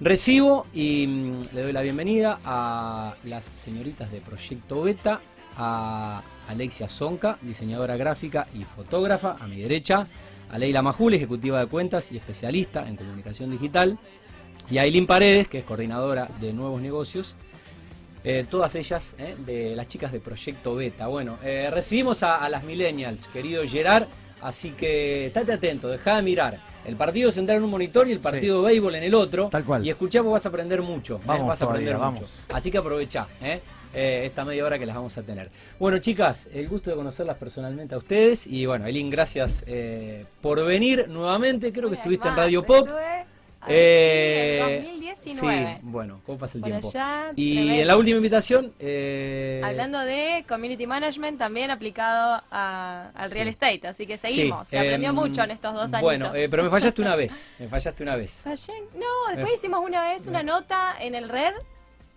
Recibo y mm, le doy la bienvenida a las señoritas de Proyecto Beta, a Alexia Zonca, diseñadora gráfica y fotógrafa, a mi derecha, a Leila Majul, ejecutiva de cuentas y especialista en comunicación digital, y a Aileen Paredes, que es coordinadora de nuevos negocios, eh, todas ellas eh, de las chicas de Proyecto Beta. Bueno, eh, recibimos a, a las millennials, querido Gerard, así que estate atento, deja de mirar. El partido central en un monitor y el partido de béisbol en el otro. Tal cual. Y escuchamos, vas a aprender mucho. ¿eh? Vamos vas a aprender todavía, mucho. vamos. Así que aprovecha ¿eh? Eh, esta media hora que las vamos a tener. Bueno, chicas, el gusto de conocerlas personalmente a ustedes. Y bueno, Eileen, gracias eh, por venir nuevamente. Creo que estuviste en Radio Pop. Estuve, a ver, Eh, sí, en 2019. Sí, bueno, ¿cómo pasa el Por tiempo? allá, y tremendo. en la última invitación. eh, Hablando de community management, también aplicado a- al real Sí. estate, así que seguimos. Se aprendió em, mucho en estos dos años. Bueno, eh, pero me fallaste una vez. Me fallaste una vez. No, después Eh. hicimos una vez una nota en el red,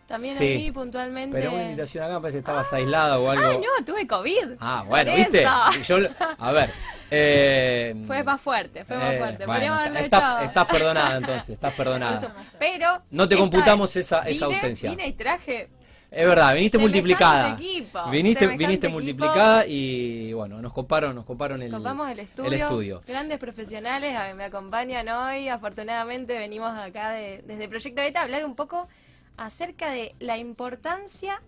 también Sí, ahí puntualmente. Pero una invitación acá parece que estabas aislada o algo. Ah, no, tuve COVID. Ah, bueno, ¿viste? Yo, a ver. eh, Fue más fuerte, fue más eh, fuerte. bueno, está- estás perdonada entonces, estás Eso. perdonada. Pero. No te computamos vez esa- esa vine- ausencia. Vine y traje. Es verdad, viniste multiplicada. equipo, viniste viniste equipo. multiplicada y bueno, nos coparon, nos coparon el, Copamos el estudio, el estudio. Grandes profesionales me acompañan hoy. Afortunadamente venimos acá de- desde Proyecto Beta a hablar un poco acerca de la importancia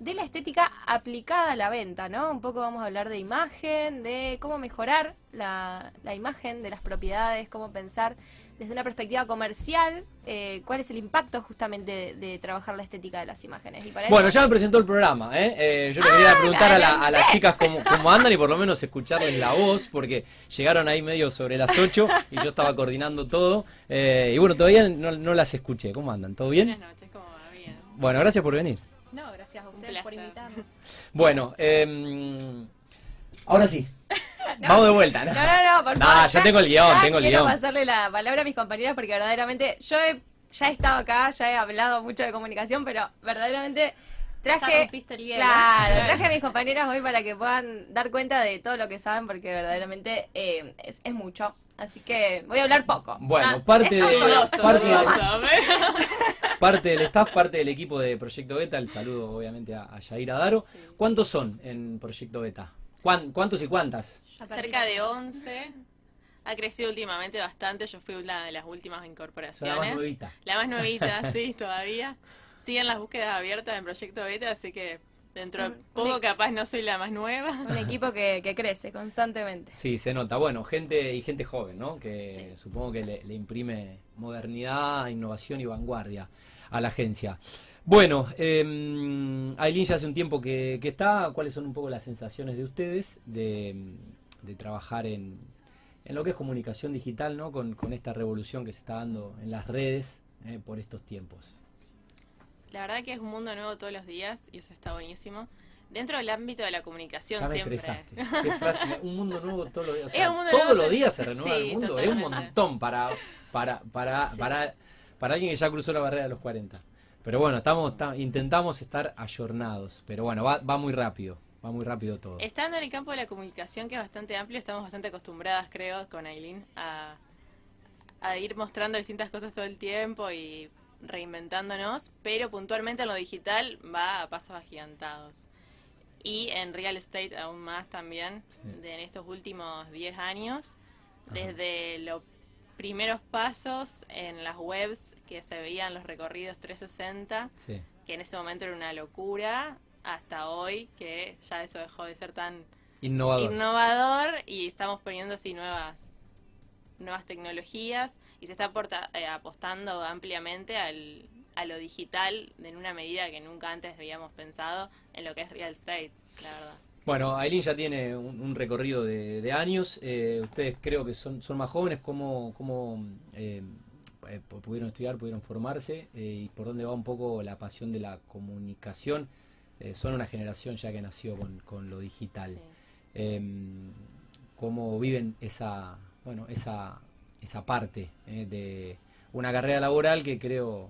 de la estética aplicada a la venta, ¿no? Un poco vamos a hablar de imagen, de cómo mejorar la, la imagen de las propiedades, cómo pensar desde una perspectiva comercial, eh, cuál es el impacto justamente de, de trabajar la estética de las imágenes. Y para Bueno, eso- ya me presentó el programa, ¿eh? Eh, yo le quería preguntar a, la- a las chicas cómo, cómo andan y por lo menos escucharles la voz, porque llegaron ahí medio sobre las 8 y yo estaba coordinando todo. eh, y bueno, todavía no, no las escuché. ¿Cómo andan? ¿Todo bien? Buenas noches, ¿cómo va? Bien. Bueno, gracias por venir. No, gracias a ustedes por invitarnos. Bueno, eh, ahora sí. Vamos de vuelta, ¿no? No, no, no, por favor. yo tengo el guion, ya tengo el quiero guion. pasarle la palabra a mis compañeras porque verdaderamente yo he, ya he estado acá, ya he hablado mucho de comunicación, pero verdaderamente Ya traje. rompiste el hielo. Claro, traje a mis compañeras hoy para que puedan dar cuenta de todo lo que saben porque verdaderamente eh, es, es mucho. Así que voy a hablar poco. Bueno, Ah, parte de-. Dudoso, parte dudoso, Parte del staff, parte del equipo de Proyecto Beta. El saludo, obviamente, a, a Yair Adaro. ¿Cuántos son en Proyecto Beta? ¿Cuán- ¿Cuántos y cuántas? Cerca de 11. Ha crecido últimamente bastante. Yo fui una de las últimas Son la más incorporaciones. nuevita. La más nuevita, sí, todavía. Siguen las búsquedas abiertas en Proyecto Beta, así que dentro de poco un- capaz no soy la más nueva. Un equipo que, que crece constantemente. Sí, se nota. Bueno, gente y gente joven, ¿no? Que Sí. supongo que le, le imprime modernidad, innovación y vanguardia a la agencia. Bueno, eh, Aileen ya hace un tiempo que, que está. ¿Cuáles son un poco las sensaciones de ustedes de, de trabajar en, en lo que es comunicación digital, ¿no? Con, con esta revolución que se está dando en las redes eh, por estos tiempos. La verdad que es un mundo nuevo todos los días y eso está buenísimo. Dentro del ámbito de la comunicación Ya me siempre. Qué frase, un mundo nuevo todos los días. O sea, todos nuevo los días se renueva sí, el mundo. Es un montón para, para, para, Sí. para, para alguien que ya cruzó la barrera de los 40. Pero bueno, estamos, ta- intentamos estar ayornados. Pero bueno, va, va muy rápido. Va muy rápido todo. Estando en el campo de la comunicación, que es bastante amplio, estamos bastante acostumbradas, creo, con Aileen, a, a ir mostrando distintas cosas todo el tiempo y reinventándonos, pero puntualmente en lo digital va a pasos agigantados. Y en real estate aún más también, Sí. de, en estos últimos 10 años, desde los primeros pasos en las webs que se veían los recorridos 360, Sí. que en ese momento era una locura, hasta hoy que ya eso dejó de ser tan Innovador. innovador y estamos poniendo así nuevas nuevas tecnologías y se está aporta- eh, apostando ampliamente al, a lo digital en una medida que nunca antes habíamos pensado en lo que es real estate, la verdad. Bueno, Aileen ya tiene un, un recorrido de, de años. eh, ustedes creo que son, son más jóvenes. ¿Cómo, cómo eh, eh, pu- pudieron estudiar, pudieron formarse? eh, ¿Y por dónde va un poco la pasión de la comunicación? Son una generación ya que nació con, con lo digital. Sí. Em, ¿Cómo viven esa, bueno, esa, esa parte de una carrera laboral que creo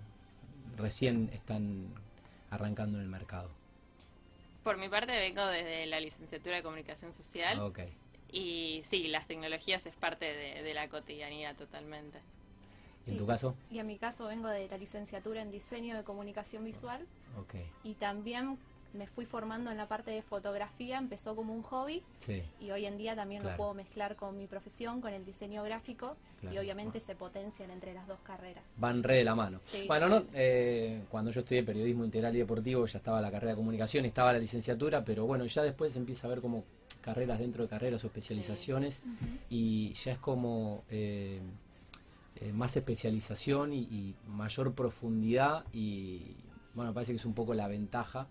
recién están arrancando en el mercado? Por mi parte vengo desde la licenciatura de comunicación social Ok. y sí, las tecnologías es parte de, de la cotidianidad totalmente. ¿Y en Sí. tu caso? Y en mi caso vengo de la licenciatura en diseño de comunicación visual Ok, y también me fui formando en la parte de fotografía, empezó como un hobby sí. y hoy en día también Claro. lo puedo mezclar con mi profesión, con el diseño gráfico Claro. y obviamente se potencian entre las dos carreras. Van re de la mano. Sí, bueno, no, eh, cuando yo estudié periodismo integral y deportivo ya estaba la carrera de comunicación, estaba la licenciatura, pero bueno, ya después se empieza a ver como carreras dentro de carreras o especializaciones y ya es como eh, eh, más especialización y, y mayor profundidad y bueno, me parece que es un poco la ventaja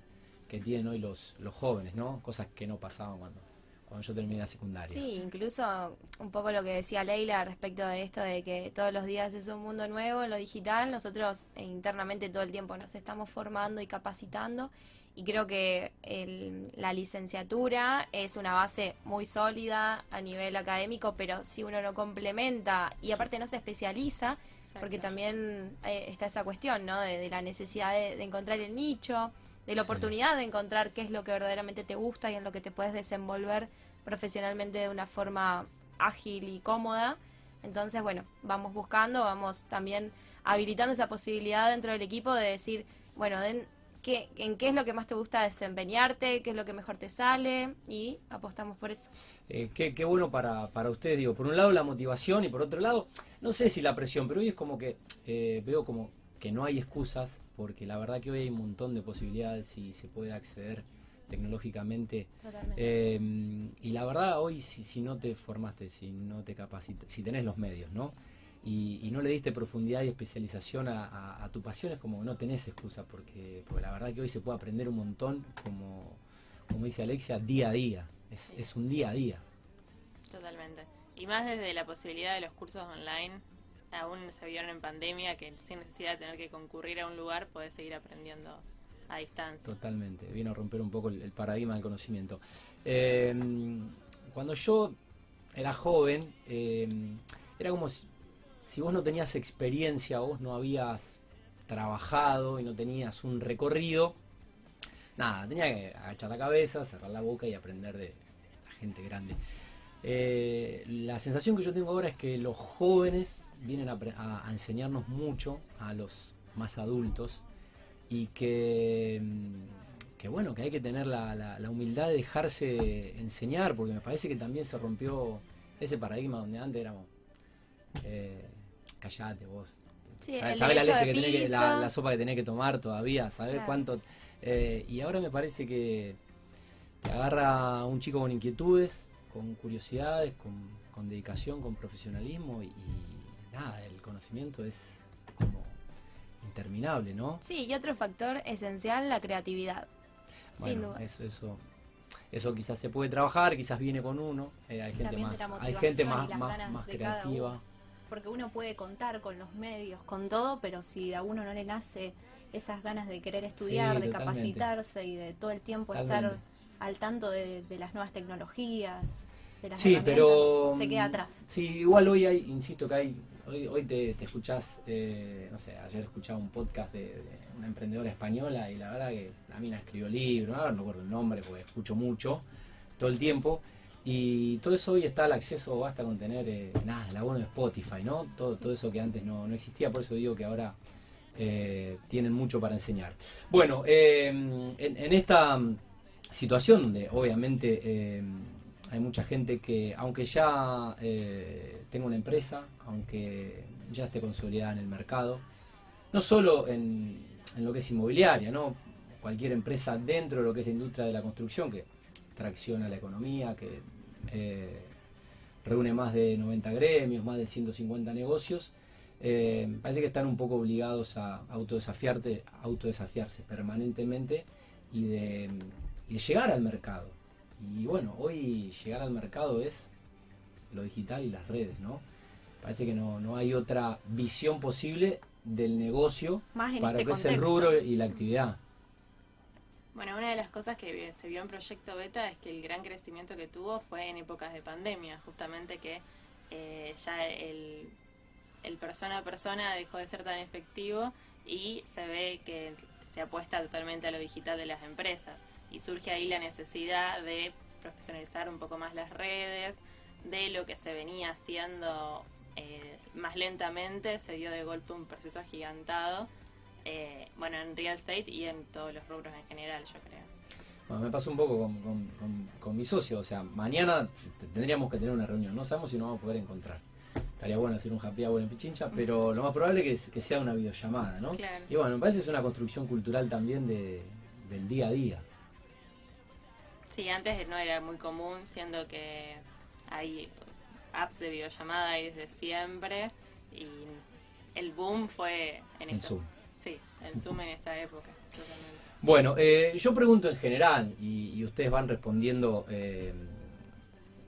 que tienen hoy los, los jóvenes, ¿no? Cosas que no pasaban cuando, cuando yo terminé la secundaria. Sí, incluso un poco lo que decía Leila respecto de esto de que todos los días es un mundo nuevo en lo digital. Nosotros eh, internamente todo el tiempo nos estamos formando y capacitando y creo que el- la licenciatura es una base muy sólida a nivel académico, pero si uno no complementa y aparte no se especializa, porque también eh, está esa cuestión, ¿no? De, de la necesidad de, de encontrar el nicho, de la oportunidad de encontrar qué es lo que verdaderamente te gusta y en lo que te puedes desenvolver profesionalmente de una forma ágil y cómoda. Entonces, bueno, vamos buscando, vamos también habilitando esa posibilidad dentro del equipo de decir, bueno, den, qué, en qué es lo que más te gusta desempeñarte, qué es lo que mejor te sale y apostamos por eso. Eh, qué, qué bueno para, para ustedes, digo, por un lado la motivación y por otro lado, no sé si la presión, pero hoy es como que eh, veo como que no hay excusas, porque la verdad que hoy hay un montón de posibilidades y se puede acceder tecnológicamente. Eh, y la verdad hoy si, si no te formaste, si no te capacitas, si tenés los medios, ¿no? Y, y no le diste profundidad y especialización a, a- a tu pasión, es como que no tenés excusa, porque, porque la verdad que hoy se puede aprender un montón, como, como dice Alexia, día a día. Es, es un día a día. Totalmente. Y más desde la posibilidad de los cursos online, aún se vieron en pandemia que sin necesidad de tener que concurrir a un lugar, podés seguir aprendiendo a distancia. Totalmente, vino a romper un poco el, el paradigma del conocimiento. Eh, cuando yo era joven, eh, era como si, si vos no tenías experiencia, vos no habías trabajado y no tenías un recorrido, nada, tenía que agachar la cabeza, cerrar la boca y aprender de la gente grande. Eh, la sensación que yo tengo ahora es que los jóvenes vienen a, a- a enseñarnos mucho a los más adultos y que, mm, que bueno, que hay que tener la, la- la humildad de dejarse enseñar, porque me parece que también se rompió ese paradigma donde antes éramos, eh, callate vos. Sí, ¿Sabés sabés la leche que tenés que, la, sopa que tenés que tomar todavía? ¿Sabés Claro. cuánto? eh, y ahora me parece que te agarra a un chico con inquietudes, con curiosidades, con, con dedicación, con profesionalismo y, y nada, el conocimiento es como interminable, ¿no? Sí, y otro factor esencial, la creatividad. Sin dudas. es- eso, eso quizás se puede trabajar, quizás viene con uno, eh, hay gente más, hay gente más, más, creativa. uno. Porque uno puede contar con los medios, con todo, pero si a uno no le nace esas ganas de querer estudiar, de totalmente. capacitarse y de todo el tiempo estar al tanto de, de las nuevas tecnologías, de las Sí, pero. se queda mm, atrás. Sí, igual hoy hay, insisto que hay. Hoy, hoy te, te escuchás, eh, no sé, ayer escuchaba un podcast de, de una emprendedora española y la verdad que la mina escribió libros, ahora no recuerdo el nombre porque escucho mucho todo el tiempo. Y todo eso hoy está al acceso, basta con tener, eh, nada, el abono de Spotify, ¿no? Todo, todo eso que antes no, no existía, por eso digo que ahora eh, tienen mucho para enseñar. Bueno, eh, en, en esta mm, situación donde obviamente eh, hay mucha gente que, aunque ya eh, tenga una empresa, aunque ya esté consolidada en el mercado, no solo en, lo que es inmobiliaria, ¿no? Cualquier empresa dentro de lo que es la industria de la construcción que tracciona la economía, que eh, reúne más de 90 gremios, más de 150 negocios, eh, parece que están un poco obligados a autodesafiarte, autodesafiarse permanentemente y de, de llegar al mercado. Y bueno, hoy llegar al mercado es lo digital y las redes, ¿no? Parece que no, no hay otra visión posible del negocio Más para este lo que es el rubro y la actividad. Bueno, una de las cosas que se vio en Proyecto Beta es que el gran crecimiento que tuvo fue en épocas de pandemia, justamente que eh, ya el, el persona a persona dejó de ser tan efectivo y se ve que se apuesta totalmente a lo digital de las empresas y surge ahí la necesidad de profesionalizar un poco más las redes, de lo que se venía haciendo eh, más lentamente se dio de golpe un proceso agigantado, eh, bueno, en real estate y en todos los rubros en general, yo creo. Bueno, me pasó un poco con, con- con- con mi socio, o sea, mañana tendríamos que tener una reunión, no sabemos si nos vamos a poder encontrar. Estaría bueno hacer un happy hour en Pichincha, pero lo más probable es que sea una videollamada, ¿no? Claro. Y bueno, me parece que es una construcción cultural también de, del día a día. Sí, antes no era muy común, siendo que hay apps de videollamada desde siempre y el boom fue en. Zoom. Sí, Zoom en esta época, totalmente. Bueno, eh, yo pregunto en general y, y ustedes van respondiendo eh,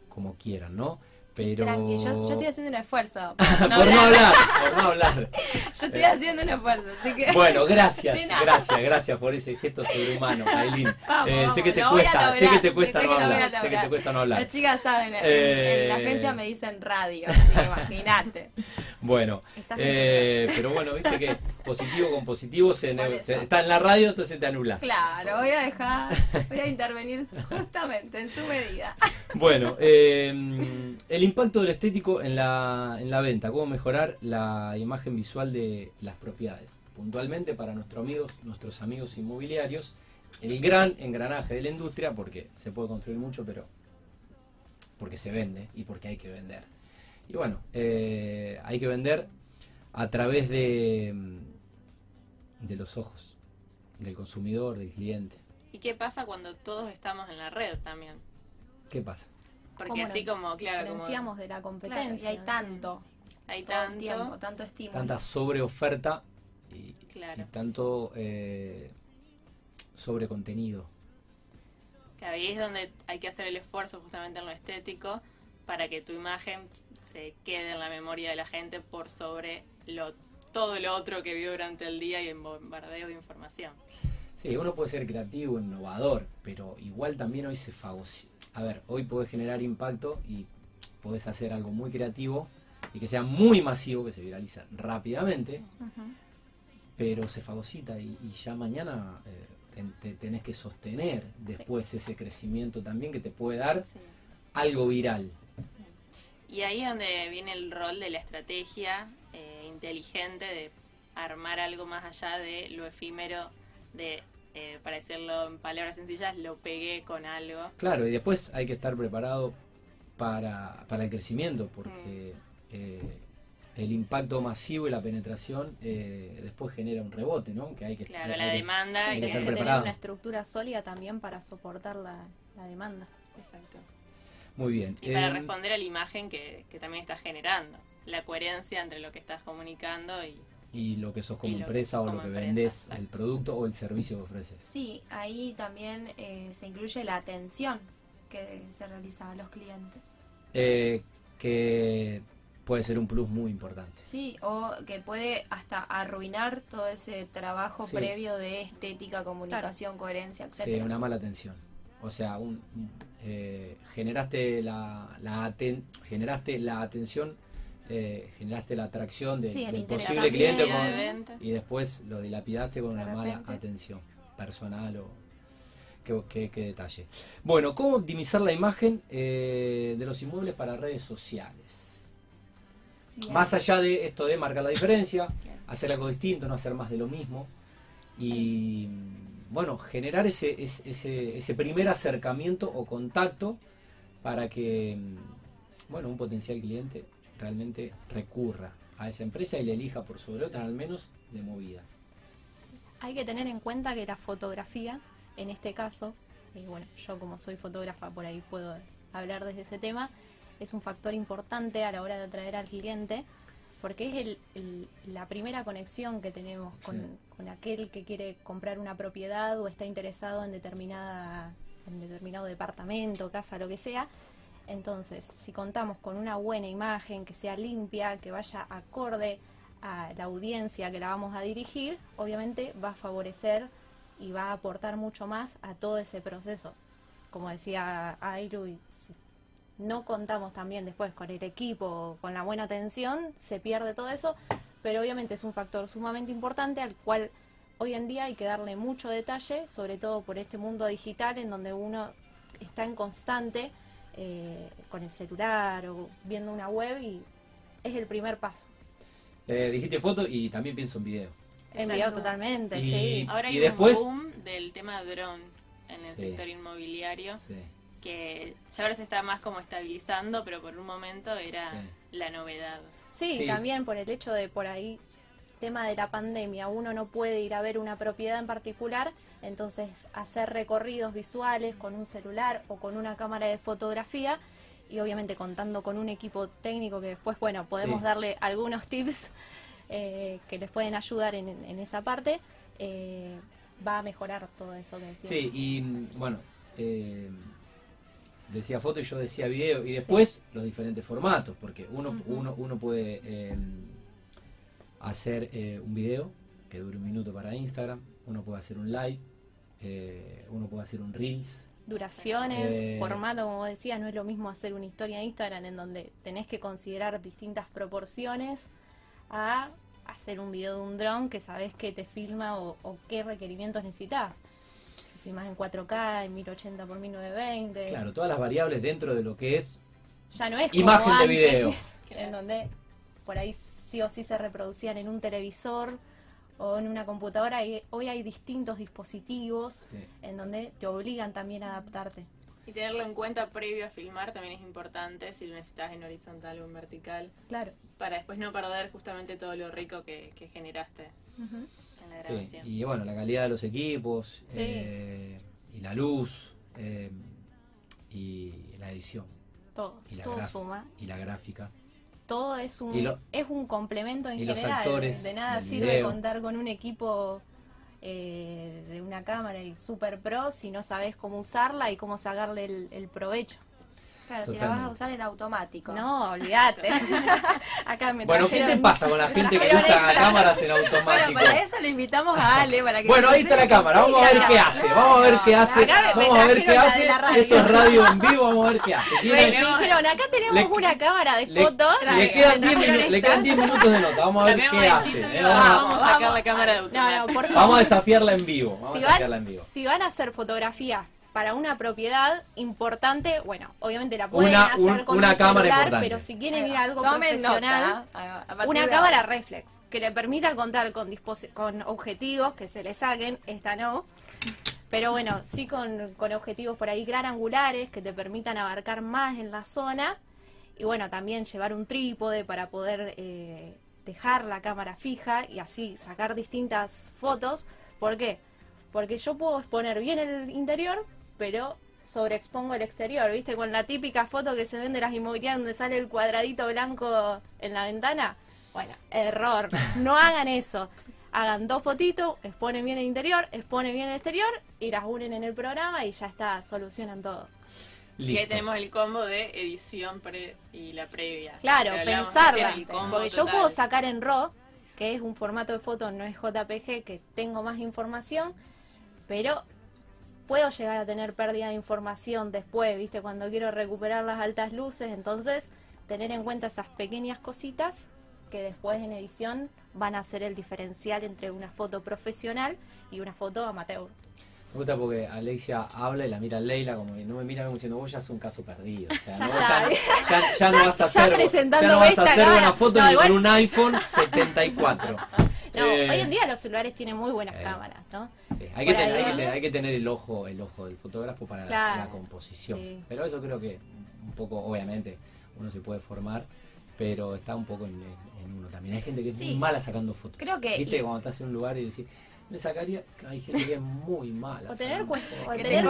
como quieran, ¿no? Pero... Tranqui, yo, yo estoy haciendo un esfuerzo. por no hablar. hablar, por no hablar. Yo estoy haciendo un esfuerzo, así que. Bueno, gracias, gracias, gracias por ese gesto sobrehumano, Aileen. Vamos, Eh, sé que te cuesta, sé que te cuesta no hablar, sé que te cuesta no hablar. Las chicas saben, en, Eh, en la agencia me dicen radio, imagínate. Bueno, eh, pero bueno, viste que positivo con positivo se, se- está en la radio, entonces te anulas. Claro, voy a dejar, voy a intervenir justamente en su medida. Bueno, eh, el impacto del estético en la, en la venta, cómo mejorar la imagen visual de las propiedades. Puntualmente para nuestros amigos, nuestros amigos inmobiliarios, el gran engranaje de la industria, porque se puede construir mucho, pero porque se vende y porque hay que vender. Y bueno, eh, hay que vender a través de, mm, de los ojos del consumidor, del cliente. ¿Y qué pasa cuando todos estamos en la red también? ¿Qué pasa? Porque ¿Cómo así nos como, claro, como de la Claro, competencia. y hay tanto, hay tanto, tiempo, tanto estímulo. Tanta sobreoferta y, Claro. y tanto eh, sobre contenido. que ahí es donde hay que hacer el esfuerzo justamente en lo estético para que tu imagen se quede en la memoria de la gente por sobre lo todo lo otro que vio durante el día y en bombardeo de información. Sí, uno puede ser creativo, innovador, pero igual también hoy se fagocita. A ver, hoy podés generar impacto y podés hacer algo muy creativo y que sea muy masivo, que se viraliza rápidamente, pero se fagocita y, y ya mañana eh, te, tenés que sostener después ese crecimiento también que te puede dar Sí. algo viral. Y ahí es donde viene el rol de la estrategia eh, inteligente de armar algo más allá de lo efímero, de, eh, para decirlo en palabras sencillas, lo pegué con algo. Claro, y después hay que estar preparado para, para el crecimiento, porque eh, el impacto masivo y la penetración eh, después genera un rebote, ¿no? Que hay que Claro, hay la demanda. Sí, que estar que tener una estructura sólida también para soportar la, la demanda. Exacto. Muy bien. Y para responder a la imagen que, que también estás generando. La coherencia entre lo que estás comunicando y... y lo que sos como que empresa o lo que empresa, exacto. el producto o el servicio que ofreces. Sí, ahí también eh, se incluye la atención que se realiza a los clientes. Eh, que puede ser un plus muy importante. Sí, o que puede hasta arruinar todo ese trabajo Sí. previo de estética, comunicación, coherencia, Sí, etcétera. una mala atención. O sea, un, un- eh, generaste la, la aten- generaste la atención, eh, generaste la atracción de- Sí, el del posible cliente con- y después lo dilapidaste con De una mala atención personal o qué, qué- qué detalle. Bueno, ¿cómo optimizar la imagen eh, de los inmuebles para redes sociales? Bien. Más allá de esto de marcar la diferencia, hacer algo distinto, no hacer más de lo mismo. Y bueno, generar ese, ese, ese- ese primer acercamiento o contacto para que mm, bueno, un potencial cliente realmente recurra a esa empresa y le elija por sobre otras, al menos de movida. Hay que tener en cuenta que la fotografía, en este caso, y bueno, yo como soy fotógrafa por ahí puedo hablar desde ese tema, es un factor importante a la hora de atraer al cliente, porque es el, el- la primera conexión que tenemos con, Sí. con aquel que quiere comprar una propiedad o está interesado en determinada en determinado departamento, casa, lo que sea. Entonces, si contamos con una buena imagen, que sea limpia, que vaya acorde a la audiencia que la vamos a dirigir, obviamente va a favorecer y va a aportar mucho más a todo ese proceso. Como decía Ailu, y si no contamos también después con el equipo, con la buena atención, se pierde todo eso, pero obviamente es un factor sumamente importante al cual hoy en día hay que darle mucho detalle, sobre todo por este mundo digital en donde uno está en constante eh, con el celular o viendo una web y es el primer paso. Eh, dijiste foto y también pienso en video. En video totalmente, Y- sí. Ahora hay Y un después- boom del tema dron en el Sí. sector inmobiliario Sí, que ya ahora se está más como estabilizando, pero por un momento era Sí. la novedad. Sí, Sí. también por el hecho de por ahí, tema de la pandemia, uno no puede ir a ver una propiedad en particular, entonces hacer recorridos visuales con un celular o con una cámara de fotografía y obviamente contando con un equipo técnico que después, bueno, podemos Sí. darle algunos tips eh, que les pueden ayudar en, en esa parte, eh, va a mejorar todo eso que decía. Sí, y mm, bueno, eh, decía foto y yo decía video. Y después los diferentes formatos, porque uno, Ujú. uno, uno puede eh, hacer eh, un video que dure un minuto para Instagram, uno puede hacer un live, eh, uno puede hacer un Reels. Duraciones, Eh, formato, como decías, no es lo mismo hacer una historia de Instagram en donde tenés que considerar distintas proporciones a hacer un video de un dron que sabés que te filma o, o qué requerimientos necesitas. Si filmas en 4K, en 1080 x 1920, Claro, todas las variables dentro de lo que es ya no es Imagen como de antes, video. en donde por ahí sí o sí se reproducían en un televisor o en una computadora. Y hoy hay distintos dispositivos Sí. en donde te obligan también a adaptarte. Y tenerlo en cuenta previo a filmar también es importante si lo necesitas en horizontal o en vertical, Claro. para después no perder justamente todo lo rico que, que generaste en la Sí, grabación. y bueno, la calidad de los equipos, Sí. eh, y la luz, eh, y la edición, Todo, Y la todo suma. y la gráfica. Todo es un, lo- es un complemento en general. actores de nada sirve video. contar con un equipo eh, de una cámara y super pro si no sabes cómo usarla y cómo sacarle el, el provecho. Claro, si la vas a usar en automático. No, olvídate. Acá me Bueno, ¿qué te pasa con la gente que usa cámaras en Bueno, automático? para eso le invitamos a Ale para que Bueno, ahí está la cámara, vamos a ver qué hace, vamos a ver qué hace, vamos a ver qué hace, la radio. esto es radio en vivo, vamos a ver qué hace. Me, dijeron, acá tenemos le- una cámara de fotos. le quedan 10 Me trajeron minu- le esta. quedan 10 minutos de nota, vamos a ver qué hace. eh, vamos, a, sacar la cámara de No, automático. no, por favor. vamos a desafiarla en vivo, vamos si a van, sacarla en vivo. si van a hacer fotografía para una propiedad importante, bueno, obviamente la pueden Una- hacer un- con una un cámara celular, importante. pero si quieren ir a algo Tomen profesional, a- una cámara ahora. reflex que le permita contar con, objetivos que se le saquen, esta no. Pero bueno, sí con, con objetivos por ahí gran angulares que te permitan abarcar más en la zona. Y bueno, también llevar un trípode para poder eh, dejar la cámara fija y así sacar distintas fotos. ¿Por qué? Porque yo puedo exponer bien el interior, pero sobreexpongo el exterior, ¿viste? Con la típica foto que se ven de las inmobiliarias donde sale el cuadradito blanco en la ventana. Bueno, error. No hagan eso. Hagan dos fotitos, exponen bien el interior, exponen bien el exterior y las unen en el programa y ya está, solucionan todo. Y ahí Listo. tenemos el combo de edición pre y la previa. Claro, pensarla. recién, el combo Porque yo puedo sacar en RAW, que es un formato de foto, no es JPG, que tengo más información, pero puedo llegar a tener pérdida de información después, ¿viste? Cuando quiero recuperar las altas luces, entonces tener en cuenta esas pequeñas cositas que después en edición van a ser el diferencial entre una foto profesional y una foto amateur. Me gusta porque Alexia habla y la mira Leila como que no me mira como diciendo vos ya es un caso perdido. O sea, Ya no, está. ya, ya- ya no vas a hacer, ya no vas a hacer buena foto No, ni igual- con un iPhone 74. No, Eh, hoy en día los celulares tienen muy buenas eh. cámaras, ¿no? Sí, hay, que tener, ahí, hay, que ¿no? tener, hay que tener el ojo el ojo del fotógrafo para la- Claro, la, composición. sí. Pero eso creo que un poco, obviamente, uno se puede formar, pero está un poco en, en- en uno también. Hay gente que es Sí. muy mala sacando fotos. Creo que- Viste, y- cuando estás en un lugar y decís, me sacaría, hay gente que es muy mala. O tener o tener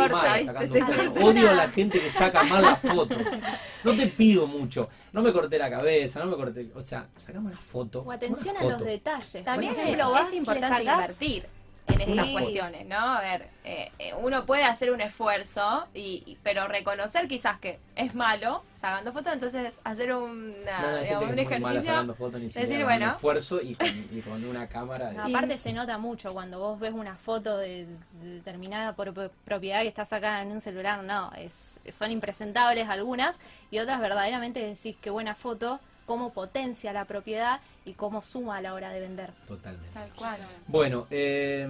Odio a- la gente que saca mal las fotos. No te pido mucho. No me corté la cabeza, no me corté. O sea, sacame una foto. O atención una a los detalles. También es, y le importante sacás- invertir en Sí. estas cuestiones, ¿no? A ver, eh, eh, uno puede hacer un esfuerzo, y, y- pero reconocer quizás que es malo sacando fotos, entonces hacer una, No, digamos, un que ejercicio. sacando fotos ni siquiera decir, con un bueno. esfuerzo y con, y con una cámara. de- No, aparte se nota mucho cuando vos ves una foto de, de determinada propiedad que está sacada en un celular, no, es, son impresentables algunas y otras verdaderamente decís qué buena foto, cómo potencia la propiedad y cómo suma a la hora de vender. Totalmente. Tal cual. Bueno, eh,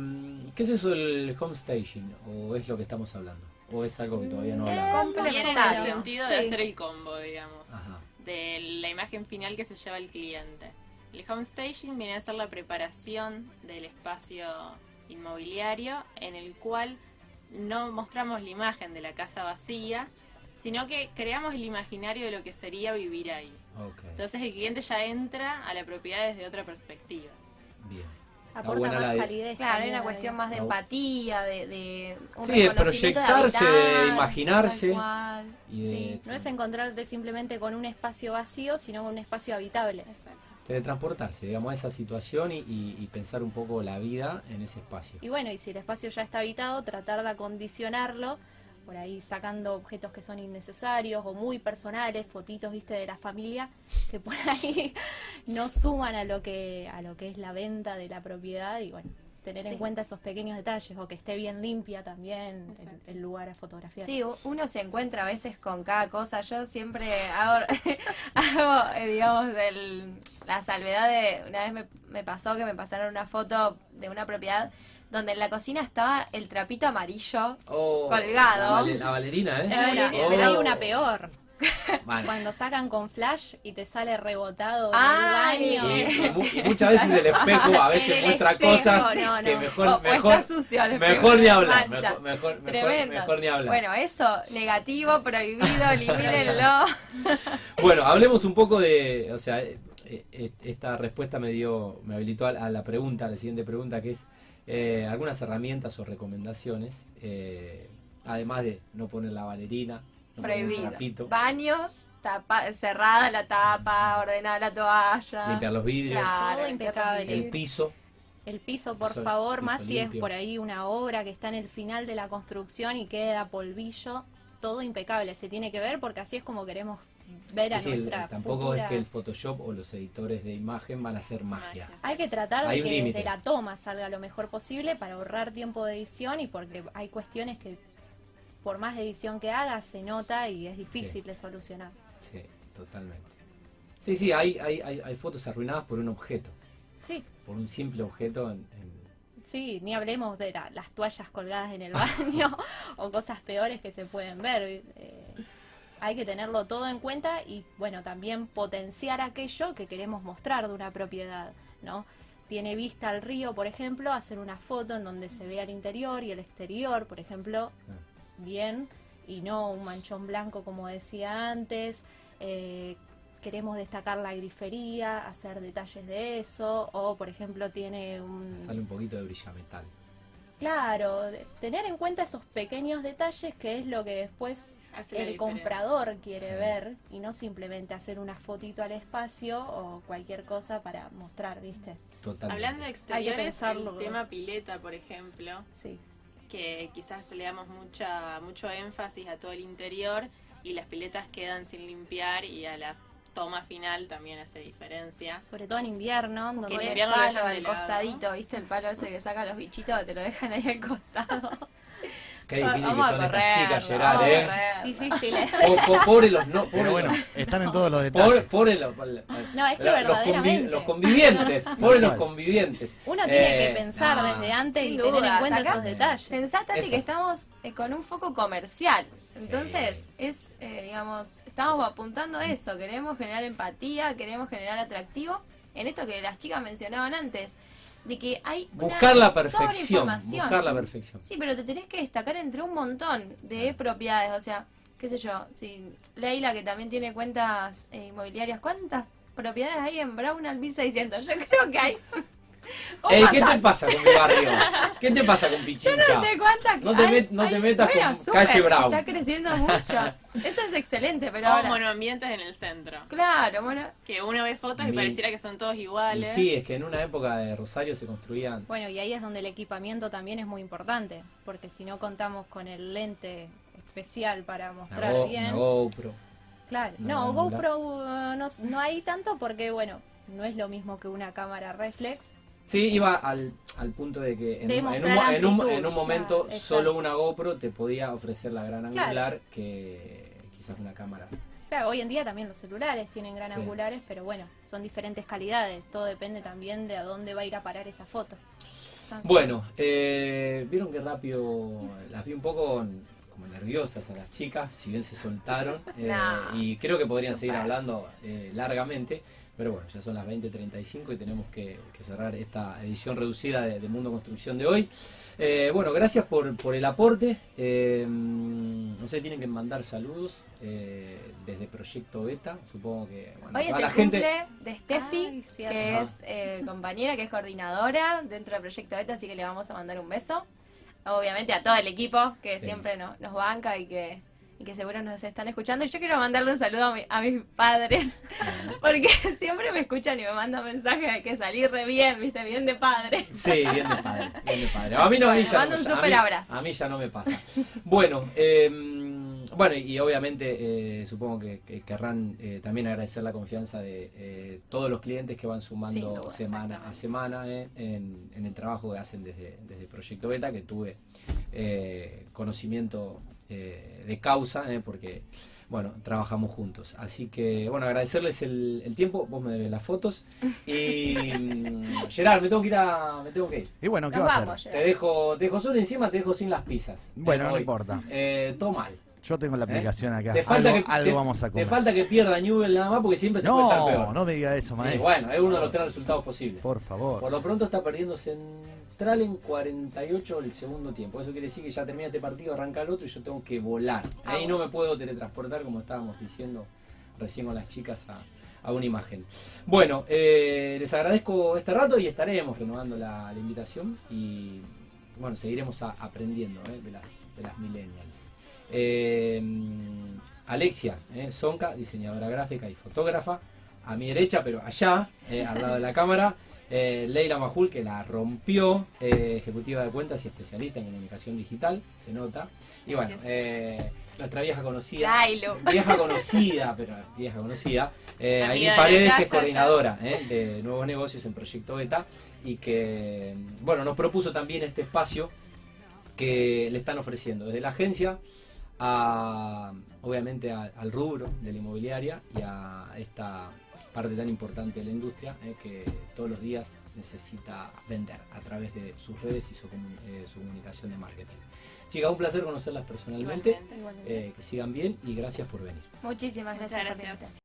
¿qué es eso del home staging? ¿O es lo que estamos hablando? ¿O es algo que todavía no Eh, hablamos? Tiene Complementario. el sentido Sí. de hacer el combo, digamos. Ajá. de la imagen final que se lleva el cliente. El home staging viene a ser la preparación del espacio inmobiliario en el cual no mostramos la imagen de la casa vacía, sino que creamos el imaginario de lo que sería vivir ahí. Ok, Entonces el cliente ya entra a la propiedad desde otra perspectiva. bien. Aporta más la- calidez. Claro, hay una cuestión más de empatía, de, de un Sí, de proyectarse, de habitar, imaginarse. tal cual. Y de Sí. No es encontrarte simplemente con un espacio vacío, sino con un espacio habitable. Exacto. teletransportarse, digamos, a esa situación y, y- y pensar un poco la vida en ese espacio. Y bueno, y si el espacio ya está habitado, tratar de acondicionarlo, por ahí sacando objetos que son innecesarios o muy personales, fotitos, viste, de la familia, que por ahí no suman a lo que, a lo que es la venta de la propiedad y bueno, tener en cuenta esos pequeños detalles o que esté bien limpia también el, el lugar a fotografiar. Sí, uno se encuentra a veces con cada cosa. Yo siempre hago, hago eh, digamos, el- la salvedad de. Una vez me, me pasó que me pasaron una foto de una propiedad donde en la cocina estaba el trapito amarillo. Oh, Colgado. La, vale- la bailarina, ¿eh? Hay una- Oh. pero hay una peor, Vale. cuando sacan con flash y te sale rebotado Ay. en el Y, baño. y mu- y muchas veces el espejo a veces muestra cosas no, que mejor, O- mejor, sucio mejor ni hablar. Mejor, mejor, mejor, Tremendo. mejor ni hablar. Bueno, eso, negativo, prohibido, elimínenlo. Bueno, hablemos un poco de, o sea, eh, eh, esta respuesta me dio, me habilitó a la pregunta, a la siguiente pregunta, que es eh, algunas herramientas o recomendaciones, eh, además de no poner la valerina, no poner Prohibido. trapito, Baño, tapa, cerrada la tapa, ordenada la toalla. limpiar los vidrios, Claro, Todo impecable. el piso, El piso, por Piso- favor, piso más si es por ahí una obra que está en el final de la construcción y queda polvillo, todo impecable. Se tiene que ver porque así es como queremos ver a Sí, sí, nuestra tampoco futura- es que el Photoshop o los editores de imagen van a hacer magia. Magia. Hay que tratar Hay de que desde la toma salga lo mejor posible para ahorrar tiempo de edición y porque hay cuestiones que por más edición que hagas se nota y es difícil de solucionar. Sí, totalmente. Sí, sí, hay, hay, hay, hay fotos arruinadas por un objeto, Sí, por un simple objeto en- en, Sí, ni hablemos de la- las toallas colgadas en el baño o cosas peores que se pueden ver. Eh, hay que tenerlo todo en cuenta y, bueno, también potenciar aquello que queremos mostrar de una propiedad, ¿no? Tiene vista al río, por ejemplo, hacer una foto en donde se vea el interior y el exterior, por ejemplo, bien, y no un manchón blanco como decía antes. Eh, queremos destacar la grifería, hacer detalles de eso, o por ejemplo tiene un... sale un poquito de brillametal. Claro, tener en cuenta esos pequeños detalles que es lo que después Hace el comprador quiere Sí. ver y no simplemente hacer una fotito al espacio o cualquier cosa para mostrar, ¿viste? Totalmente. Hablando de exteriores, el tema pileta, por ejemplo, Sí. que quizás le damos mucha, mucho énfasis a todo el interior y las piletas quedan sin limpiar y a la toma final también hace diferencia. Sobre todo en invierno, donde el palo al costadito, ¿viste? El palo ese que saca los bichitos, te lo dejan ahí al costado. Qué difícil que Vamos a son estas correr, chicas, vamos Gerard, ¿eh? correr. difícil es. Po- po- Pobre los no, pobre Pero bueno, están en todos los detalles. pobre los, No, es que los los convivientes, pobre los convivientes. Uno tiene Eh, que pensar no. desde antes y tener en cuenta acá- esos detalles. Pensá, Tati, Eso. que estamos eh, con un foco comercial. Entonces, Sí. es, eh, digamos, estamos apuntando a eso. Queremos generar empatía, queremos generar atractivo. En esto que las chicas mencionaban antes, de que hay una Buscar la perfección, buscar la perfección. Sí, pero te tenés que destacar entre un montón de propiedades. O sea, qué sé yo, si Leila, que también tiene cuentas eh, inmobiliarias, ¿cuántas propiedades hay en Brownell 1600? Yo creo que hay. Ey, ¿qué te pasa con mi barrio? ¿Qué te pasa con Pichincha? Yo no sé cuántas. No te met- no te metas con calle Brown. Está creciendo mucho. Eso es excelente, pero o ahora. monoambientes en el centro. Claro, bueno. Que uno ve fotos y Mi- pareciera que son todos Y iguales. sí, es que en una época de Rosario se construían Bueno, y ahí es donde el equipamiento también es muy importante, porque si no contamos con el lente especial para una, mostrar Go- bien. una GoPro. Claro, no. GoPro uh, no, no hay tanto porque, bueno, no es lo mismo que una cámara reflex. Sí, iba al, al punto de que en, De un- en un, en un- en un momento solo una GoPro te podía ofrecer la gran Claro. angular que quizás una cámara. Claro, hoy en día también los celulares tienen gran Sí. angulares, pero bueno, son diferentes calidades. Todo depende también de a dónde va a ir a parar esa foto. Bueno, eh, vieron que rápido las vi un poco como nerviosas a las chicas, si bien se soltaron. eh, No. y creo que podrían seguir hablando eh, largamente. Pero bueno, ya son las 20.35 y tenemos que, que cerrar esta edición reducida de, de Mundo Construcción de hoy. Eh, bueno, gracias por, por el aporte. Eh, no sé, tienen que mandar saludos eh, desde Proyecto Beta. Supongo que bueno, Hoy es el la gente. cumple de Steffi, Ay, que Ajá. es eh, compañera, que es coordinadora dentro del Proyecto Beta, así que le vamos a mandar un beso. Obviamente a todo el equipo que Sí. siempre no- nos banca y que, y que seguro nos están escuchando. Y yo quiero mandarle un saludo a, mi- a mis padres, porque siempre me escuchan y me mandan mensajes de que salí re bien, viste, bien de padre. Sí, bien de padre, bien de padre. A mí no, a Bueno, ya mando no, un a súper mí- abrazo. A mí ya no me pasa. Bueno, eh, bueno y obviamente eh, supongo que, que querrán eh, también agradecer la confianza de eh, todos los clientes que van sumando semana a semana en, en el trabajo que hacen desde, desde Proyecto Beta, que tuve conocimiento eh, de causa, eh, porque bueno, trabajamos juntos. Así que, bueno, agradecerles el, el tiempo. Vos me debes las fotos. Y, mm, Gerard, me tengo que ir a. Me tengo que ir. Y bueno, ¿qué Nos va a hacer? Te dejo, te dejo solo y encima te dejo sin las pizzas. Bueno, Eh, no importa. Eh, todo mal. Yo tengo la ¿eh? aplicación acá. Te falta, algo que, algo te- vamos a te comer. falta que pierda Newell nada más porque siempre se puede estar no, peor. no me diga eso, Y maestro. bueno, es uno de los tres resultados posibles. Por favor. Por lo pronto está perdiendo Central en 48 el segundo tiempo. Eso quiere decir que ya termina este partido, arranca el otro y yo tengo que volar. Ahí Ah, no me puedo teletransportar como estábamos diciendo recién con las chicas a, a una imagen. Bueno, eh, les agradezco este rato y estaremos renovando la, la invitación y bueno, seguiremos a- aprendiendo eh, de, las, de las millennials. Eh, Alexia Sonca, diseñadora gráfica y fotógrafa, a mi derecha, pero allá, al lado de la cámara. Eh, Leila Majul, que la rompió, eh, ejecutiva de cuentas y especialista en comunicación digital, se nota. Y bueno, eh, nuestra vieja conocida, Lailo. vieja conocida, pero vieja conocida, eh, de Paredes, que es coordinadora de nuevos negocios en Proyecto Beta y que, bueno, nos propuso también este espacio que le están ofreciendo desde la agencia a, obviamente, a- al rubro de la inmobiliaria y a esta parte tan importante de la industria eh, que todos los días necesita vender a través de sus redes y su, comu- eh, su comunicación de marketing. Chicas, un placer conocerlas personalmente, Igualmente. eh, que sigan bien y gracias por venir. Muchísimas gracias.